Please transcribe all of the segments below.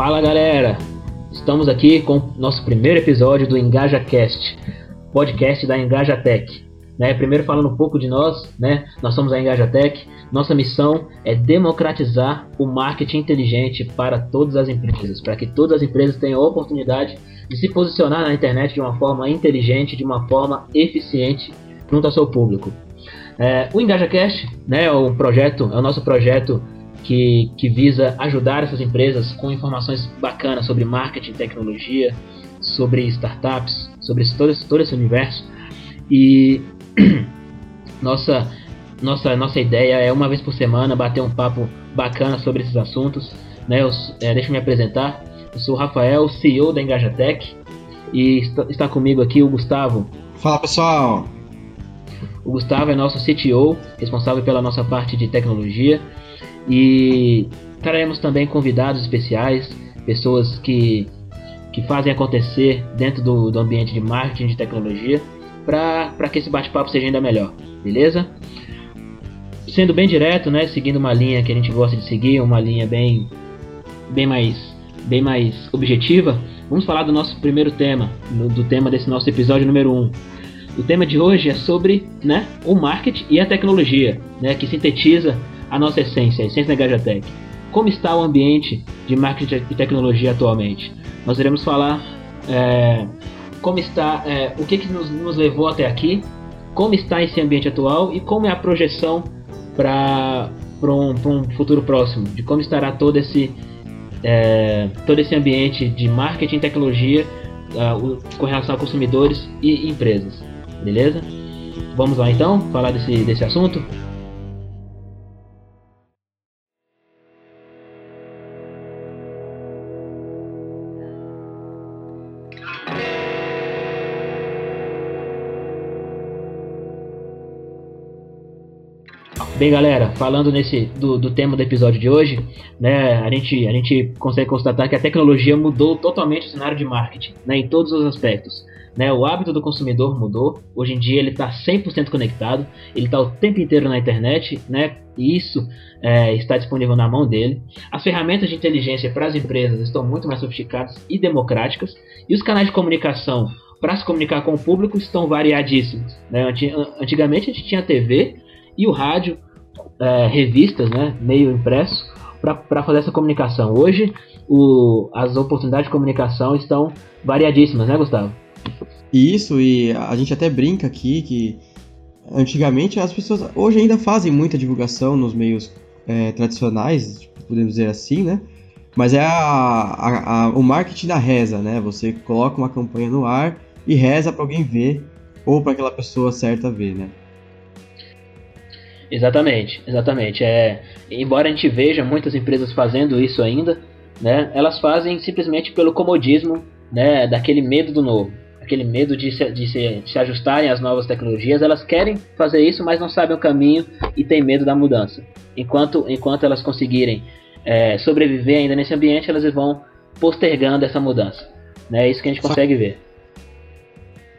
Fala galera, estamos aqui com nosso primeiro episódio do EngajaCast, podcast da EngajaTech. Né, primeiro falando um pouco de nós, né, nós somos a EngajaTech, nossa missão é democratizar o marketing inteligente para todas as empresas, para que todas as empresas tenham a oportunidade de se posicionar na internet de uma forma inteligente, de uma forma eficiente junto ao seu público. É, o EngajaCast né, é, um projeto, é o nosso projeto que, que visa ajudar essas empresas com informações bacanas sobre marketing, tecnologia, sobre startups, sobre todo esse, todo esse universo. E nossa, nossa, nossa ideia é uma vez por semana bater um papo bacana sobre esses assuntos. Né? Eu, é, deixa eu me apresentar. Eu sou o Rafael, CEO da Engajatec. E está, está comigo aqui o Gustavo. Fala pessoal! O Gustavo é nosso CTO, responsável pela nossa parte de tecnologia. E traremos também convidados especiais, pessoas que, que fazem acontecer dentro do, do ambiente de marketing de tecnologia, para que esse bate-papo seja ainda melhor, beleza? Sendo bem direto, né, seguindo uma linha que a gente gosta de seguir, uma linha bem, bem, mais, bem mais objetiva, vamos falar do nosso primeiro tema, do, tema desse nosso episódio número 1. Um. O tema de hoje é sobre né, o marketing e a tecnologia, né, que sintetiza a nossa essência, a essência da Gajatec. Como está o ambiente de marketing e tecnologia atualmente? Nós iremos falar é, como está, é, o que, que nos, nos, levou até aqui, como está esse ambiente atual e como é a projeção para um, um, futuro próximo, de como estará todo esse, é, todo esse ambiente de marketing e tecnologia uh, com relação a consumidores e empresas. Beleza? Vamos lá então falar desse, desse assunto? Bem, galera, falando nesse do, do tema do episódio de hoje, né, a gente, a gente consegue constatar que a tecnologia mudou totalmente o cenário de marketing, né, em todos os aspectos. Né, o hábito do consumidor mudou. Hoje em dia ele está 100% conectado, ele está o tempo inteiro na internet, né, e isso é, está disponível na mão dele. As ferramentas de inteligência para as empresas estão muito mais sofisticadas e democráticas, e os canais de comunicação para se comunicar com o público estão variadíssimos. Né? Antigamente a gente tinha TV e o rádio é, revistas, né, meio impresso, para fazer essa comunicação. Hoje, o, as oportunidades de comunicação estão variadíssimas, né, Gustavo? Isso, e a gente até brinca aqui que antigamente as pessoas hoje ainda fazem muita divulgação nos meios é, tradicionais, podemos dizer assim, né? Mas é a, a, a, o marketing da reza, né? Você coloca uma campanha no ar e reza para alguém ver ou para aquela pessoa certa ver, né? Exatamente, exatamente. É, embora a gente veja muitas empresas fazendo isso ainda, né, elas fazem simplesmente pelo comodismo, né, daquele medo do novo, aquele medo de se, de, se, de se ajustarem às novas tecnologias. Elas querem fazer isso, mas não sabem o caminho e têm medo da mudança. Enquanto, enquanto elas conseguirem é, sobreviver ainda nesse ambiente, elas vão postergando essa mudança. Né, é isso que a gente consegue ver.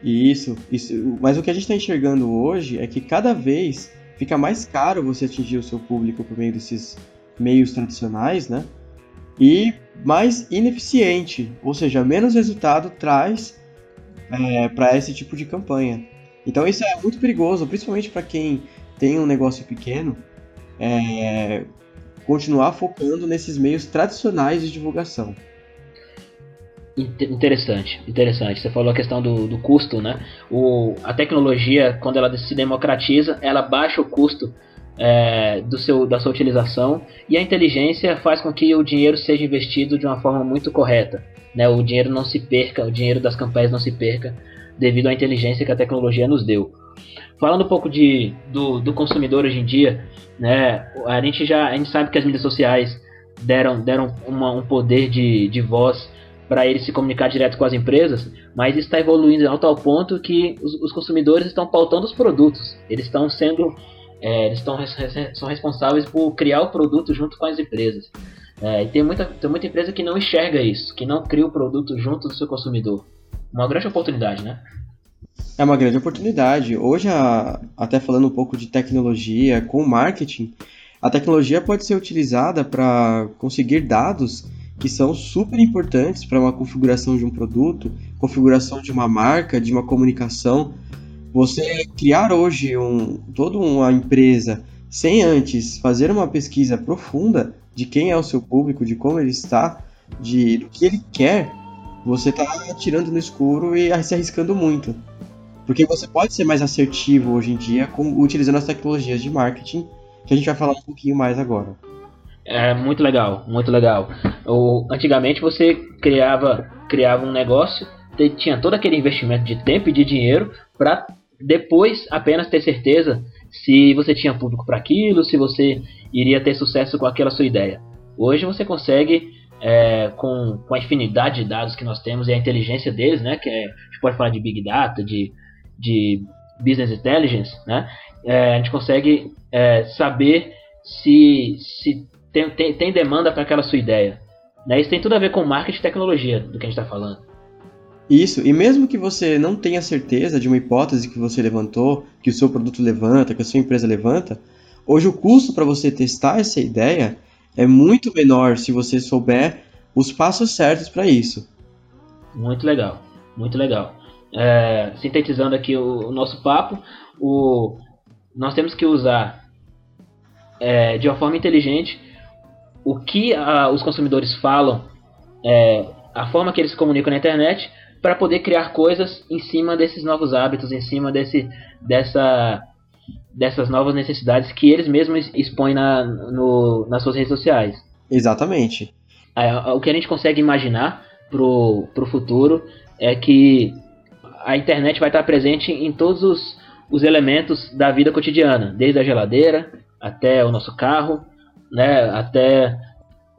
Isso, isso, mas o que a gente está enxergando hoje é que cada vez fica mais caro você atingir o seu público por meio desses meios tradicionais, né? E mais ineficiente, ou seja, menos resultado traz é, para esse tipo de campanha. Então isso é muito perigoso, principalmente para quem tem um negócio pequeno, é, continuar focando nesses meios tradicionais de divulgação. Interessante, interessante. Você falou a questão do, do custo, né? O, a tecnologia, quando ela se democratiza, ela baixa o custo é, do seu, da sua utilização e a inteligência faz com que o dinheiro seja investido de uma forma muito correta. Né? O dinheiro não se perca, o dinheiro das campanhas não se perca devido à inteligência que a tecnologia nos deu. Falando um pouco de, do, do consumidor hoje em dia, né? a gente já a gente sabe que as mídias sociais deram, deram uma, um poder de, de voz para ele se comunicar direto com as empresas, mas está evoluindo ao tal ponto que os, os consumidores estão pautando os produtos. Eles estão sendo, é, eles estão são responsáveis por criar o produto junto com as empresas. É, e tem muita, tem muita empresa que não enxerga isso, que não cria o produto junto do seu consumidor. Uma grande oportunidade, né? É uma grande oportunidade. Hoje, a, até falando um pouco de tecnologia com marketing, a tecnologia pode ser utilizada para conseguir dados que são super importantes para uma configuração de um produto, configuração de uma marca, de uma comunicação. Você criar hoje um, toda uma empresa sem antes fazer uma pesquisa profunda de quem é o seu público, de como ele está, de do que ele quer, você está atirando no escuro e se arriscando muito. Porque você pode ser mais assertivo hoje em dia com, utilizando as tecnologias de marketing, que a gente vai falar um pouquinho mais agora. É muito legal, muito legal. O, antigamente você criava, criava um negócio, tinha todo aquele investimento de tempo e de dinheiro para depois apenas ter certeza se você tinha público para aquilo, se você iria ter sucesso com aquela sua ideia. Hoje você consegue, é, com, com a infinidade de dados que nós temos e a inteligência deles, né, que é, a gente pode falar de Big Data, de, de Business Intelligence, né, é, a gente consegue é, saber se, se tem, tem, tem demanda para aquela sua ideia. Né? Isso tem tudo a ver com marketing e tecnologia do que a gente está falando. Isso, e mesmo que você não tenha certeza de uma hipótese que você levantou, que o seu produto levanta, que a sua empresa levanta, hoje o custo para você testar essa ideia é muito menor se você souber os passos certos para isso. Muito legal, muito legal. É, sintetizando aqui o, o, nosso papo, o, nós temos que usar é, de uma forma inteligente o que a, os consumidores falam, é, a forma que eles se comunicam na internet, para poder criar coisas em cima desses novos hábitos, em cima desse, dessa, dessas novas necessidades que eles mesmos expõem na, no, nas suas redes sociais. Exatamente. É, o que a gente consegue imaginar pro, pro futuro é que a internet vai estar presente em todos os, os elementos da vida cotidiana, desde a geladeira até o nosso carro, né, até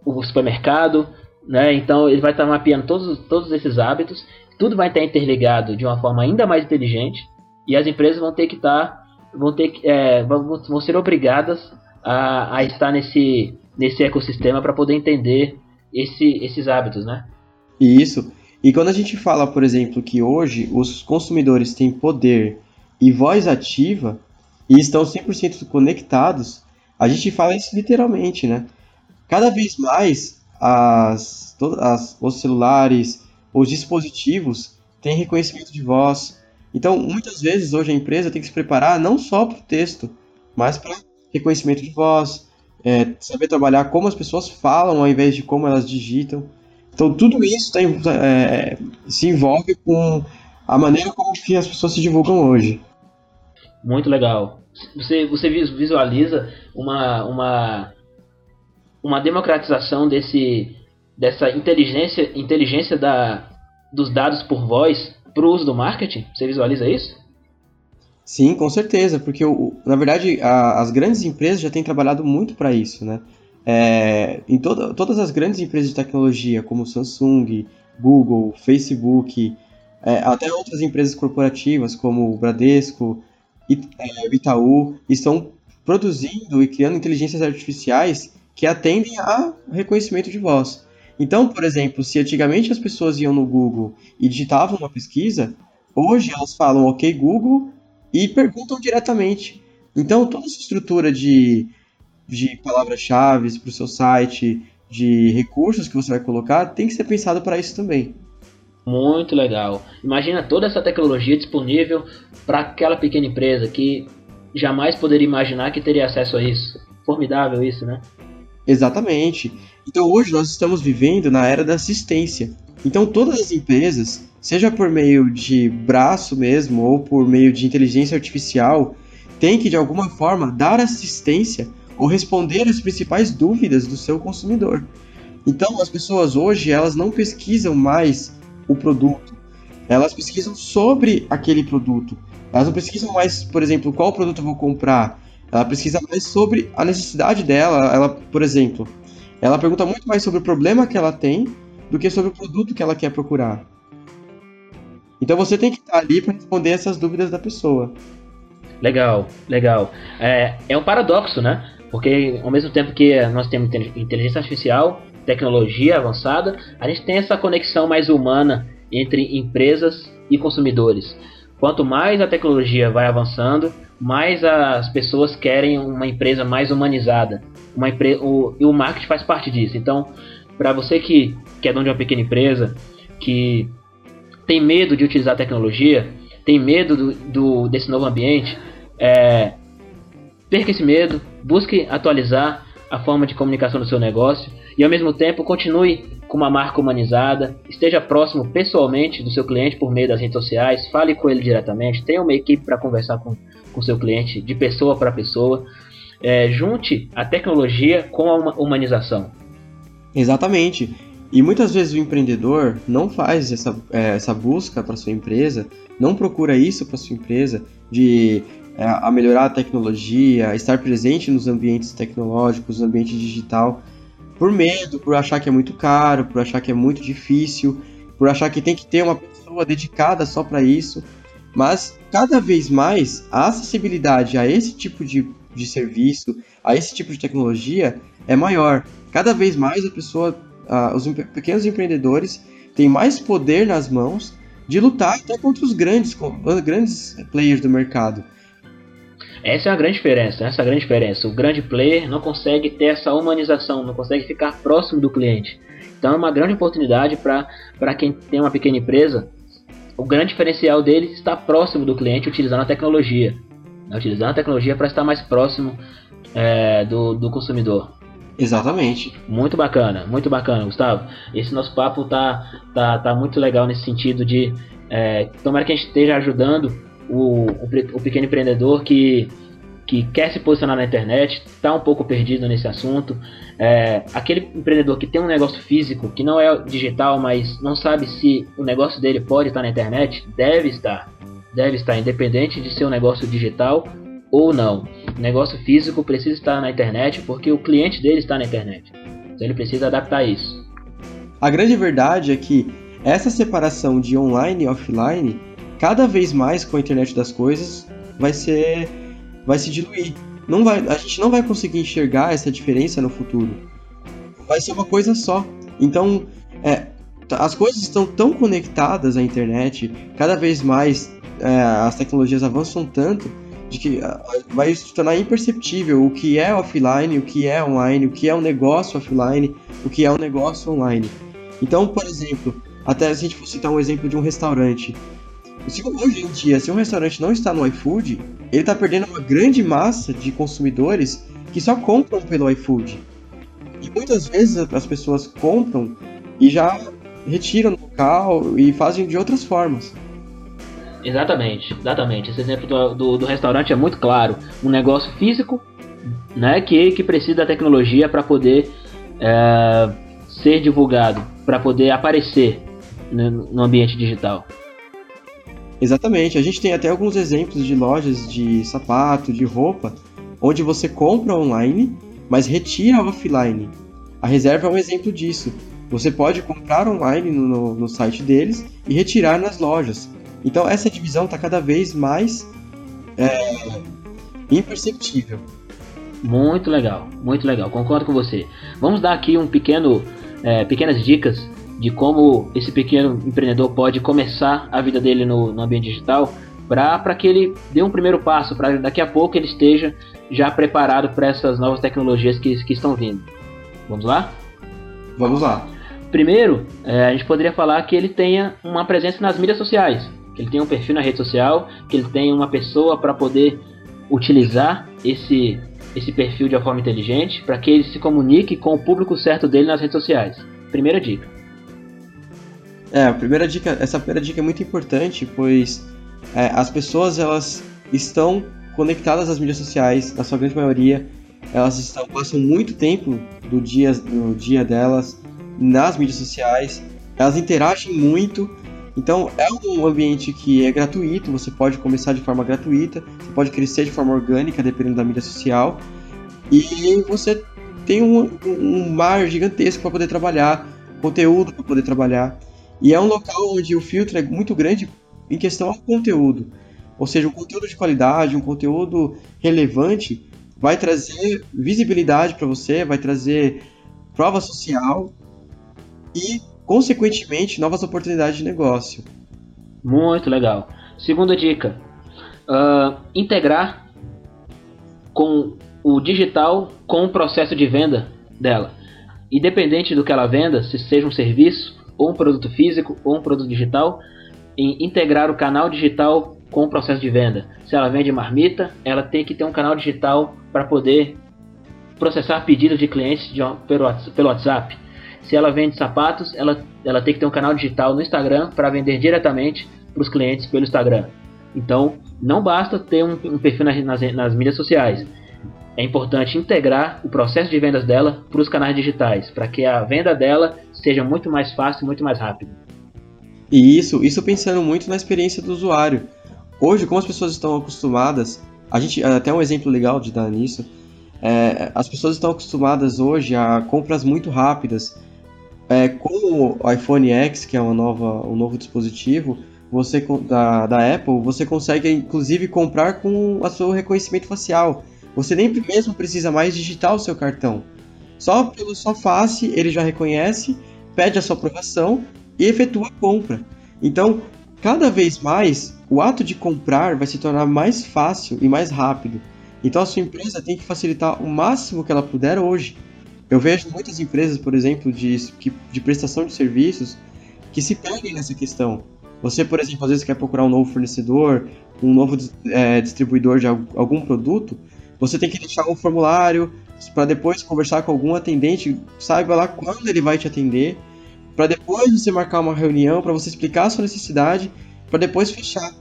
o supermercado, né? Então ele vai estar mapeando todos, todos esses hábitos, tudo vai estar interligado de uma forma ainda mais inteligente e as empresas vão ter que estar, vão ter é, vão ser obrigadas a, a estar nesse nesse ecossistema para poder entender esse, esses hábitos, né? Isso. E quando a gente fala, por exemplo, que hoje os consumidores têm poder e voz ativa e estão 100% conectados, a gente fala isso literalmente, né? Cada vez mais as, as, os celulares, os dispositivos têm reconhecimento de voz. Então, muitas vezes hoje a empresa tem que se preparar não só para o texto, mas para reconhecimento de voz, é, saber trabalhar como as pessoas falam ao invés de como elas digitam. Então, tudo isso tem, é, se envolve com a maneira como que as pessoas se divulgam hoje. Muito legal você, você visualiza uma, uma, uma democratização desse, dessa inteligência, inteligência da, dos dados por voz para o uso do marketing? Você visualiza isso? Sim, com certeza, porque na verdade a, as grandes empresas já têm trabalhado muito para isso, né? É, em toda, todas as grandes empresas de tecnologia, como Samsung, Google, Facebook, é, até outras empresas corporativas como o Bradesco, é, Itaú estão produzindo e criando inteligências artificiais que atendem a reconhecimento de voz. Então, por exemplo, se antigamente as pessoas iam no Google e digitavam uma pesquisa, hoje elas falam OK Google e perguntam diretamente. Então, toda essa estrutura de, de palavras-chave para o seu site, de recursos que você vai colocar, tem que ser pensado para isso também. Muito legal. Imagina toda essa tecnologia disponível para aquela pequena empresa que jamais poderia imaginar que teria acesso a isso. Formidável isso, né? Exatamente. Então hoje nós estamos vivendo na era da assistência. Então todas as empresas, seja por meio de braço mesmo ou por meio de inteligência artificial, têm que de alguma forma dar assistência ou responder às principais dúvidas do seu consumidor. Então as pessoas hoje elas não pesquisam mais o produto. Elas pesquisam sobre aquele produto. Elas não pesquisam mais, por exemplo, qual produto eu vou comprar. Ela pesquisa mais sobre a necessidade dela. Ela, por exemplo, ela pergunta muito mais sobre o problema que ela tem do que sobre o produto que ela quer procurar. Então você tem que estar ali para responder essas dúvidas da pessoa. Legal, legal. É, é um paradoxo, né? Porque ao mesmo tempo que nós temos inteligência artificial, tecnologia avançada, a gente tem essa conexão mais humana entre empresas e consumidores. Quanto mais a tecnologia vai avançando, mais as pessoas querem uma empresa mais humanizada. Uma empre... o... E o marketing faz parte disso. Então, para você que, que é dono de uma pequena empresa, que tem medo de utilizar a tecnologia, tem medo do, do desse novo ambiente, é, perca esse medo, busque atualizar a forma de comunicação do seu negócio e ao mesmo tempo continue com uma marca humanizada, esteja próximo pessoalmente do seu cliente por meio das redes sociais, fale com ele diretamente, tenha uma equipe para conversar com o seu cliente de pessoa para pessoa, é, junte a tecnologia com a humanização. Exatamente. E muitas vezes o empreendedor não faz essa, é, essa busca para sua empresa, não procura isso para sua empresa de é, a melhorar a tecnologia, estar presente nos ambientes tecnológicos, no ambiente digital, por medo, por achar que é muito caro, por achar que é muito difícil, por achar que tem que ter uma pessoa dedicada só para isso. Mas cada vez mais a acessibilidade a esse tipo de, de serviço, a esse tipo de tecnologia é maior. Cada vez mais a pessoa, os pequenos empreendedores têm mais poder nas mãos de lutar até contra os grandes, grandes players do mercado. Essa é a grande diferença, essa é a grande diferença. O grande player não consegue ter essa humanização, não consegue ficar próximo do cliente. Então é uma grande oportunidade para quem tem uma pequena empresa. O grande diferencial dele está próximo do cliente utilizando a tecnologia. Né? Utilizando a tecnologia para estar mais próximo é, do, do consumidor. Exatamente. Muito bacana, muito bacana, Gustavo. Esse nosso papo tá, tá, tá muito legal nesse sentido de é, tomara que a gente esteja ajudando o, o, o pequeno empreendedor que, que quer se posicionar na internet, está um pouco perdido nesse assunto. É, aquele empreendedor que tem um negócio físico, que não é digital, mas não sabe se o negócio dele pode estar na internet, deve estar. Deve estar, independente de ser um negócio digital ou não. O negócio físico precisa estar na internet porque o cliente dele está na internet. Então ele precisa adaptar isso. A grande verdade é que essa separação de online e offline cada vez mais com a internet das coisas vai ser vai se diluir. Não vai, a gente não vai conseguir enxergar essa diferença no futuro. Vai ser uma coisa só. Então, é, as coisas estão tão conectadas à internet, cada vez mais é, as tecnologias avançam tanto de que vai se tornar imperceptível o que é offline, o que é online, o que é um negócio offline, o que é um negócio online. Então, por exemplo, até se a gente for citar um exemplo de um restaurante, se hoje em dia, se um restaurante não está no iFood, ele está perdendo uma grande massa de consumidores que só compram pelo iFood. E muitas vezes as pessoas compram e já retiram no local e fazem de outras formas. Exatamente, exatamente. Esse exemplo do, do, do restaurante é muito claro. Um negócio físico né, que, que precisa da tecnologia para poder é, ser divulgado, para poder aparecer no, no ambiente digital. Exatamente. A gente tem até alguns exemplos de lojas de sapato, de roupa, onde você compra online, mas retira offline. A reserva é um exemplo disso. Você pode comprar online no, no, site deles e retirar nas lojas. Então essa divisão está cada vez mais é, imperceptível. Muito legal, muito legal. Concordo com você. Vamos dar aqui um pequeno, é, pequenas dicas de como esse pequeno empreendedor pode começar a vida dele no, no ambiente digital para que ele dê um primeiro passo, para daqui a pouco ele esteja já preparado para essas novas tecnologias que, que estão vindo. Vamos lá? Vamos lá. Primeiro, é, a gente poderia falar que ele tenha uma presença nas mídias sociais, que ele tenha um perfil na rede social, que ele tenha uma pessoa para poder utilizar esse, esse perfil de uma forma inteligente, para que ele se comunique com o público certo dele nas redes sociais. Primeira dica. É, a primeira dica, essa primeira dica é muito importante, pois é, as pessoas elas estão conectadas às mídias sociais, na sua grande maioria, elas estão, passam muito tempo do dia, do dia delas nas mídias sociais, elas interagem muito, então é um ambiente que é gratuito, você pode começar de forma gratuita, você pode crescer de forma orgânica, dependendo da mídia social, e você tem um, um mar gigantesco para poder trabalhar, conteúdo para poder trabalhar. E é um local onde o filtro é muito grande em questão ao conteúdo. Ou seja, um conteúdo de qualidade, um conteúdo relevante vai trazer visibilidade para você, vai trazer prova social e, consequentemente, novas oportunidades de negócio. Muito legal. Segunda dica: uh, integrar com o digital com o processo de venda dela. independente do que ela venda, se seja um serviço, ou um produto físico, ou um produto digital, em integrar o canal digital com o processo de venda. Se ela vende marmita, ela tem que ter um canal digital para poder processar pedidos de clientes de, pelo, pelo WhatsApp. Se ela vende sapatos, ela, ela tem que ter um canal digital no Instagram para vender diretamente para os clientes pelo Instagram. Então, não basta ter um, um perfil nas, nas, nas mídias sociais. É importante integrar o processo de vendas dela para os canais digitais, para que a venda dela seja muito mais fácil, muito mais rápida. E isso, isso pensando muito na experiência do usuário. Hoje, como as pessoas estão acostumadas, a gente até um exemplo legal de dar nisso, é, as pessoas estão acostumadas hoje a compras muito rápidas. É, com o iPhone X, que é uma nova, um novo dispositivo, você da, da Apple, você consegue inclusive comprar com o seu reconhecimento facial. Você nem mesmo precisa mais digitar o seu cartão. Só pelo sua face ele já reconhece, pede a sua aprovação e efetua a compra. Então, cada vez mais o ato de comprar vai se tornar mais fácil e mais rápido. Então a sua empresa tem que facilitar o máximo que ela puder hoje. Eu vejo muitas empresas, por exemplo, de, de prestação de serviços que se perdem nessa questão. Você, por exemplo, às vezes quer procurar um novo fornecedor, um novo é, distribuidor de algum produto, você tem que deixar um formulário para depois conversar com algum atendente, saiba lá quando ele vai te atender, para depois você marcar uma reunião para você explicar a sua necessidade, para depois fechar.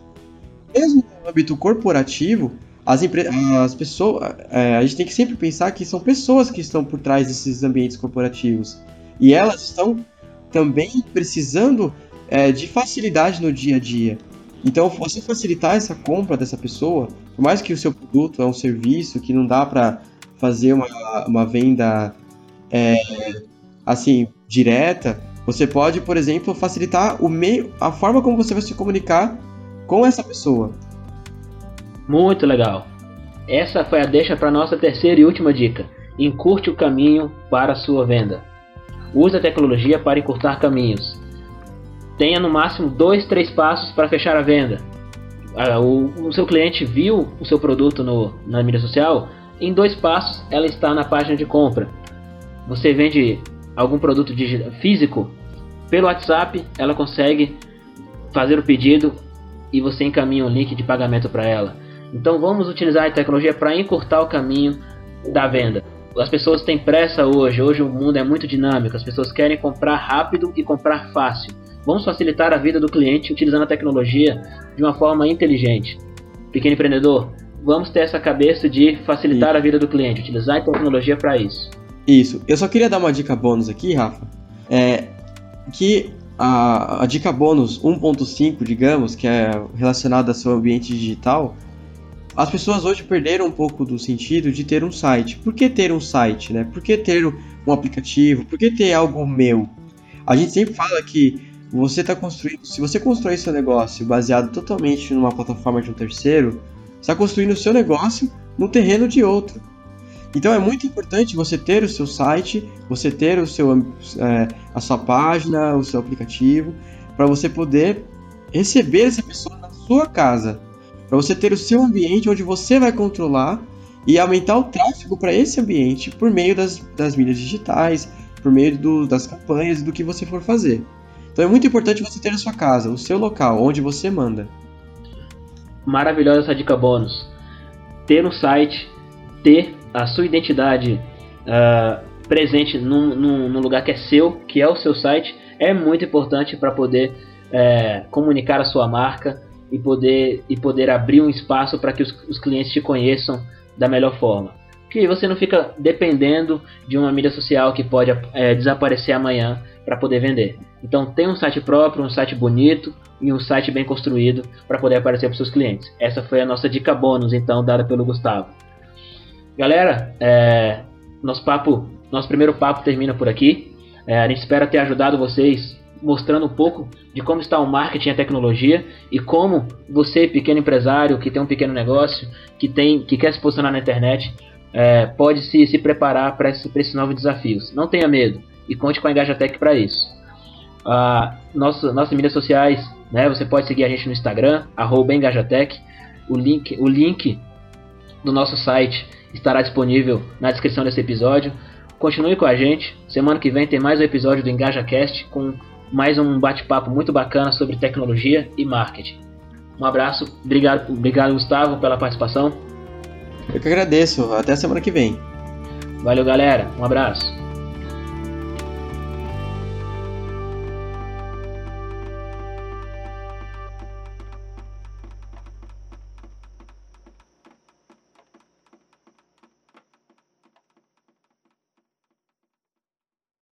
Mesmo no âmbito corporativo, as, as pessoas, é, a gente tem que sempre pensar que são pessoas que estão por trás desses ambientes corporativos e elas estão também precisando é, de facilidade no dia a dia. Então, você facilitar essa compra dessa pessoa, por mais que o seu produto é um serviço que não dá para fazer uma, uma venda é, assim direta, você pode, por exemplo, facilitar o meio, a forma como você vai se comunicar com essa pessoa. Muito legal. Essa foi a deixa para nossa terceira e última dica. Encurte o caminho para a sua venda. Use a tecnologia para encurtar caminhos tenha no máximo dois, três passos para fechar a venda. Ah, o, o, seu cliente viu o seu produto no, na mídia social, em dois passos ela está na página de compra. Você vende algum produto físico, pelo WhatsApp ela consegue fazer o pedido e você encaminha um link de pagamento para ela. Então vamos utilizar a tecnologia para encurtar o caminho da venda. As pessoas têm pressa hoje, hoje o mundo é muito dinâmico, as pessoas querem comprar rápido e comprar fácil. Vamos facilitar a vida do cliente utilizando a tecnologia de uma forma inteligente. Pequeno empreendedor, vamos ter essa cabeça de facilitar a vida do cliente, utilizar a tecnologia para isso. Isso. Eu só queria dar uma dica bônus aqui, Rafa. É que a, a dica bônus 1.5, digamos, que é relacionada ao seu ambiente digital, as pessoas hoje perderam um pouco do sentido de ter um site. Por que ter um site, né? Por que ter um aplicativo? Por que ter algo meu? A gente sempre fala que você está construindo. Se você constrói seu negócio baseado totalmente numa plataforma de um terceiro, está construindo o seu negócio no terreno de outro. Então é muito importante você ter o seu site, você ter o seu, é, a sua página, o seu aplicativo, para você poder receber essa pessoa na sua casa, para você ter o seu ambiente onde você vai controlar e aumentar o tráfego para esse ambiente por meio das, das mídias digitais, por meio do, das campanhas e do que você for fazer. Então é muito importante você ter a sua casa, o seu local, onde você manda. Maravilhosa essa dica bônus. Ter um site, ter a sua identidade uh, presente num, num, num, lugar que é seu, que é o seu site, é muito importante para poder é, comunicar a sua marca e poder, e poder abrir um espaço para que os, os clientes te conheçam da melhor forma. Que você não fica dependendo de uma mídia social que pode é, desaparecer amanhã para poder vender. Então tem um site próprio, um site bonito e um site bem construído para poder aparecer para seus clientes. Essa foi a nossa dica bônus, então, dada pelo Gustavo. Galera, é, nosso papo, nosso primeiro papo termina por aqui. É, a gente espera ter ajudado vocês mostrando um pouco de como está o marketing e a tecnologia e como você, pequeno empresário que tem um pequeno negócio, que tem, que quer se posicionar na internet, é, pode se, se preparar para esses novos desafios. Não tenha medo e conte com a Engajatec para isso. Ah, nossas mídias sociais, né, você pode seguir a gente no Instagram, Engajatec. O link, o link do nosso site estará disponível na descrição desse episódio. Continue com a gente. Semana que vem tem mais um episódio do EngajaCast com mais um bate-papo muito bacana sobre tecnologia e marketing. Um abraço, obrigado, obrigado Gustavo pela participação. Eu que agradeço. Até a semana que vem. Valeu, galera. Um abraço.